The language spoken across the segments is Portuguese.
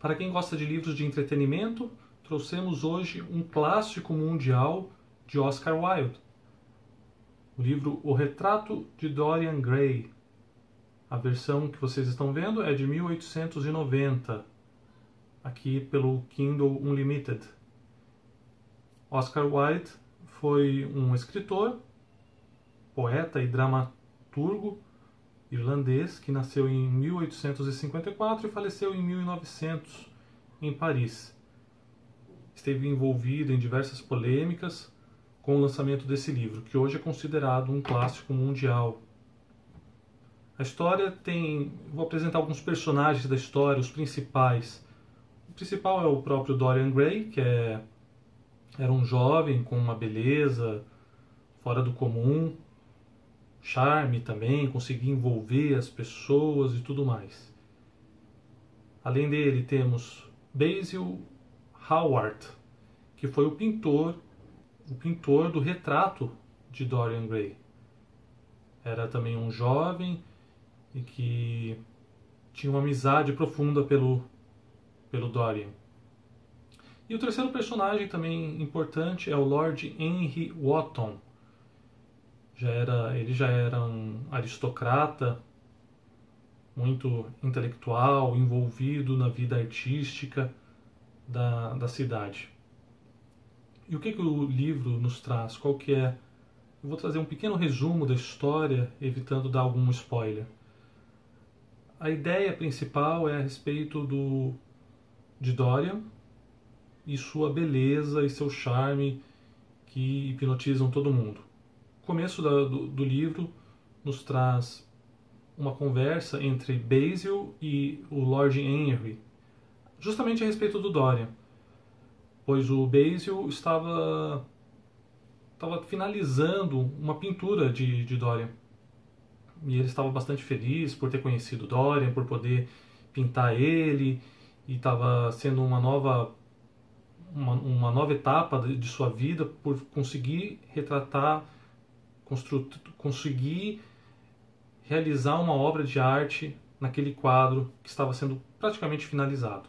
Para quem gosta de livros de entretenimento, trouxemos hoje um clássico mundial de Oscar Wilde. O livro O Retrato de Dorian Gray. A versão que vocês estão vendo é de 1890, aqui pelo Kindle Unlimited. Oscar Wilde foi um escritor, poeta e dramaturgo irlandês que nasceu em 1854 e faleceu em 1900 em Paris. Esteve envolvido em diversas polêmicas com o lançamento desse livro, que hoje é considerado um clássico mundial. A história tem. Vou apresentar alguns personagens da história, os principais. O principal é o próprio Dorian Gray, que é, era um jovem com uma beleza fora do comum, charme também, conseguir envolver as pessoas e tudo mais. Além dele, temos Basil Howard, que foi o pintor, o pintor do retrato de Dorian Gray. Era também um jovem e que tinha uma amizade profunda pelo, pelo Dorian. E o terceiro personagem também importante é o Lord Henry Wotton, já era, ele já era um aristocrata, muito intelectual, envolvido na vida artística da, da cidade. E o que, que o livro nos traz? Qual que é? Eu vou trazer um pequeno resumo da história, evitando dar algum spoiler. A ideia principal é a respeito do de Dorian e sua beleza e seu charme que hipnotizam todo mundo começo da, do, do, livro nos traz uma conversa entre Basil e o Lord Henry, justamente a respeito do Dorian, pois o Basil estava estava finalizando uma pintura de, de Dorian. E ele estava bastante feliz por ter conhecido Dorian, por poder pintar ele e estava sendo uma nova uma, uma nova etapa de, de sua vida por conseguir retratar conseguir realizar uma obra de arte naquele quadro que estava sendo praticamente finalizado.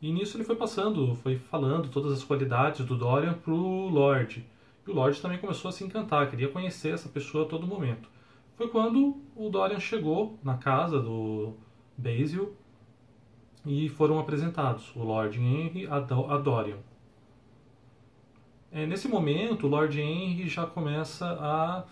E nisso ele foi passando, foi falando todas as qualidades do Dorian para o Lord. E o Lord também começou a se encantar, queria conhecer essa pessoa a todo momento. Foi quando o Dorian chegou na casa do Basil e foram apresentados o Lord Henry a Dorian. É, nesse momento, o Lord Henry já começa a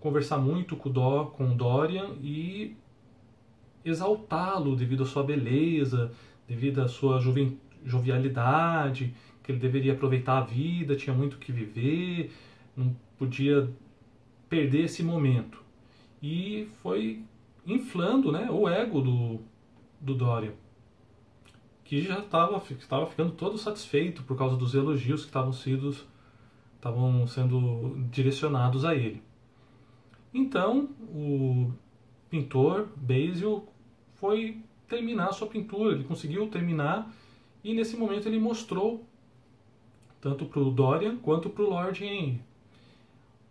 conversar muito com, o com Dorian e exaltá-lo devido à sua beleza, devido à sua jovialidade, que ele deveria aproveitar a vida, tinha muito que viver, não podia perder esse momento. E foi inflando né, o ego do, do Dorian que já estava ficando todo satisfeito por causa dos elogios que estavam sendo, estavam sendo direcionados a ele. Então, o pintor Basil foi terminar a sua pintura, ele conseguiu terminar e nesse momento ele mostrou tanto para o Dorian quanto para o Lord Henry.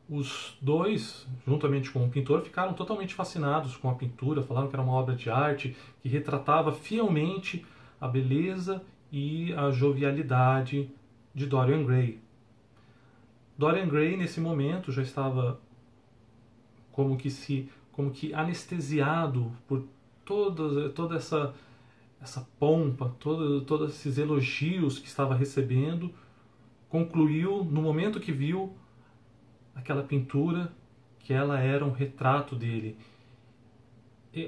Os dois, juntamente com o pintor, ficaram totalmente fascinados com a pintura, falaram que era uma obra de arte que retratava fielmente a beleza e a jovialidade de Dorian Gray. Dorian Gray nesse momento já estava como que se como que anestesiado por toda toda essa essa pompa, todo, todos esses elogios que estava recebendo, concluiu no momento que viu aquela pintura que ela era um retrato dele,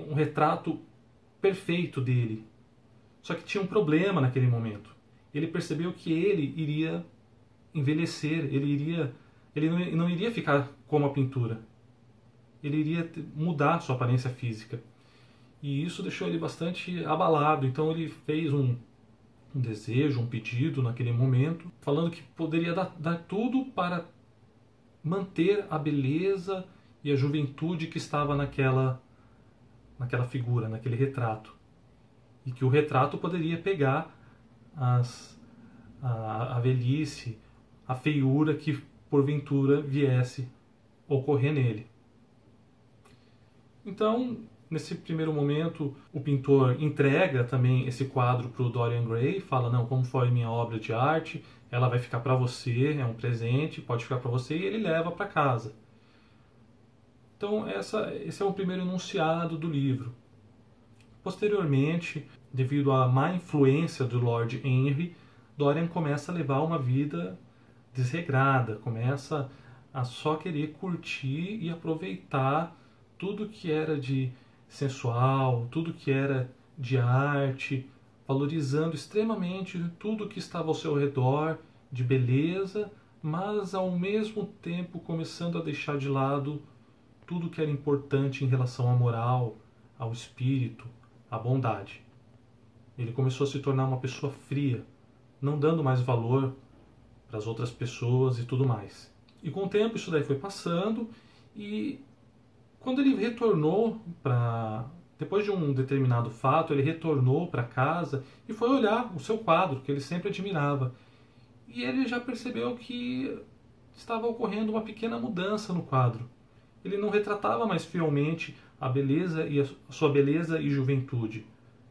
um retrato perfeito dele, só que tinha um problema naquele momento. Ele percebeu que ele iria envelhecer, ele iria, ele não, não iria ficar como a pintura. Ele iria mudar sua aparência física. E isso deixou ele bastante abalado. Então ele fez um, um desejo, um pedido naquele momento, falando que poderia dar, dar tudo para manter a beleza e a juventude que estava naquela naquela figura, naquele retrato e que o retrato poderia pegar as, a, a velhice, a feiura que porventura viesse ocorrer nele. Então, Nesse primeiro momento, o pintor entrega também esse quadro para o Dorian Gray, fala: Não, como foi minha obra de arte, ela vai ficar para você, é um presente, pode ficar para você, e ele leva para casa. Então, essa, esse é o primeiro enunciado do livro. Posteriormente, devido à má influência do Lord Henry, Dorian começa a levar uma vida desregrada, começa a só querer curtir e aproveitar tudo que era de sensual, tudo que era de arte, valorizando extremamente tudo que estava ao seu redor de beleza, mas ao mesmo tempo começando a deixar de lado tudo que era importante em relação à moral, ao espírito, à bondade. Ele começou a se tornar uma pessoa fria, não dando mais valor para as outras pessoas e tudo mais. E com o tempo isso daí foi passando e quando ele retornou para depois de um determinado fato, ele retornou para casa e foi olhar o seu quadro que ele sempre admirava. E ele já percebeu que estava ocorrendo uma pequena mudança no quadro. Ele não retratava mais fielmente a beleza e a sua beleza e juventude,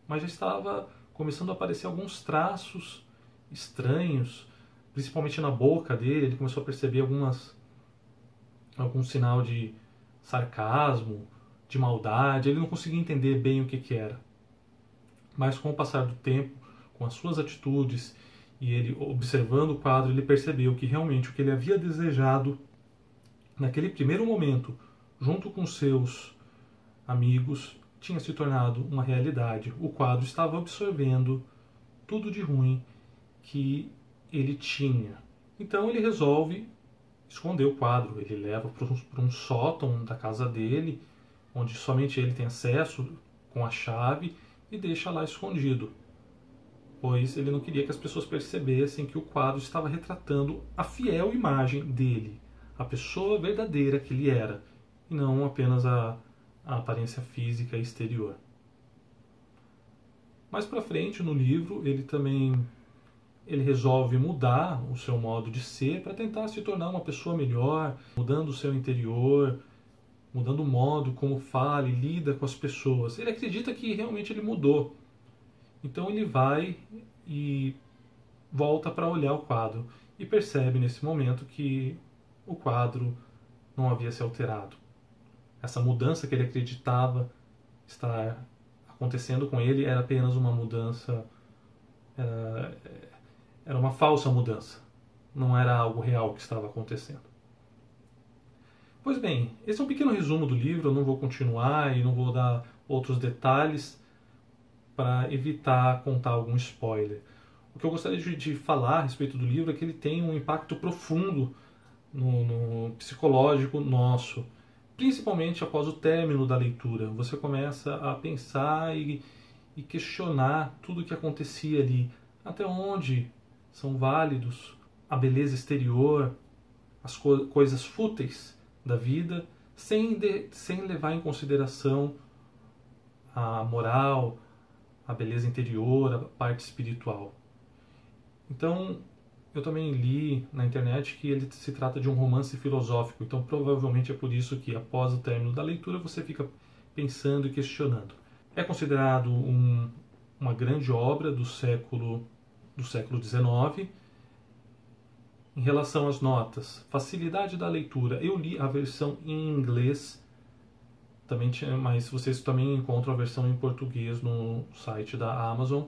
mas já estava começando a aparecer alguns traços estranhos, principalmente na boca dele, ele começou a perceber algumas algum sinal de sarcasmo, de maldade, ele não conseguia entender bem o que, que era. Mas com o passar do tempo, com as suas atitudes e ele observando o quadro, ele percebeu que realmente o que ele havia desejado naquele primeiro momento, junto com seus amigos, tinha se tornado uma realidade. O quadro estava absorvendo tudo de ruim que ele tinha. Então ele resolve esconder o quadro. Ele leva para um, um sótão da casa dele, onde somente ele tem acesso com a chave, e deixa lá escondido. Pois ele não queria que as pessoas percebessem que o quadro estava retratando a fiel imagem dele, a pessoa verdadeira que ele era, e não apenas a, a aparência física exterior. Mais para frente no livro, ele também ele resolve mudar o seu modo de ser para tentar se tornar uma pessoa melhor, mudando o seu interior, mudando o modo como fala e lida com as pessoas. Ele acredita que realmente ele mudou. Então ele vai e volta para olhar o quadro e percebe nesse momento que o quadro não havia se alterado. Essa mudança que ele acreditava estar acontecendo com ele era apenas uma mudança era, era uma falsa mudança, não era algo real que estava acontecendo. Pois bem, esse é um pequeno resumo do livro, eu não vou continuar e não vou dar outros detalhes para evitar contar algum spoiler. O que eu gostaria de, de, falar a respeito do livro é que ele tem um impacto profundo no, no psicológico nosso, principalmente após o término da leitura. Você começa a pensar e, e questionar tudo o que acontecia ali, até onde são válidos a beleza exterior, as co coisas fúteis da vida, sem, de, sem levar em consideração a moral, a beleza interior, a parte espiritual. Então, eu também li na internet que ele se trata de um romance filosófico, então provavelmente é por isso que após o término da leitura você fica pensando e questionando. É considerado um, uma grande obra do século do século XIX. Em relação às notas, facilidade da leitura. Eu li a versão em inglês, também tinha, mas vocês também encontram a versão em português no site da Amazon.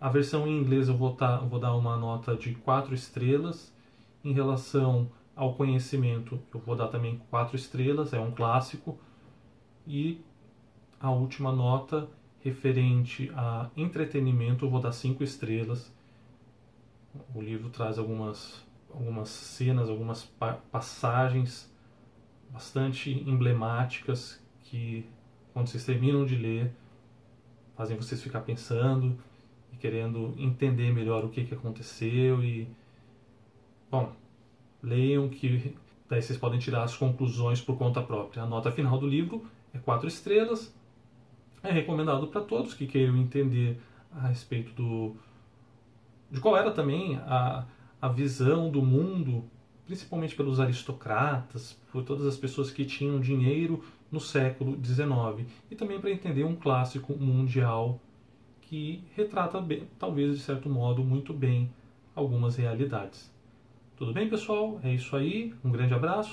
A versão em inglês eu vou, tá, vou dar uma nota de 4 estrelas. Em relação ao conhecimento, eu vou dar também 4 estrelas, é um clássico. E a última nota referente a entretenimento, eu vou dar cinco estrelas. O livro traz algumas, algumas cenas, algumas pa passagens bastante emblemáticas que, quando vocês terminam de ler, fazem vocês ficar pensando e querendo entender melhor o que, que aconteceu e bom leiam que daí vocês podem tirar as conclusões por conta própria. A nota final do livro é quatro estrelas é recomendado para todos que queiram entender a respeito do de qual era também a, a visão do mundo, principalmente pelos aristocratas, por todas as pessoas que tinham dinheiro no século XIX e também para entender um clássico mundial que retrata, talvez de certo modo, muito bem algumas realidades. Tudo bem, pessoal? É isso aí. Um grande abraço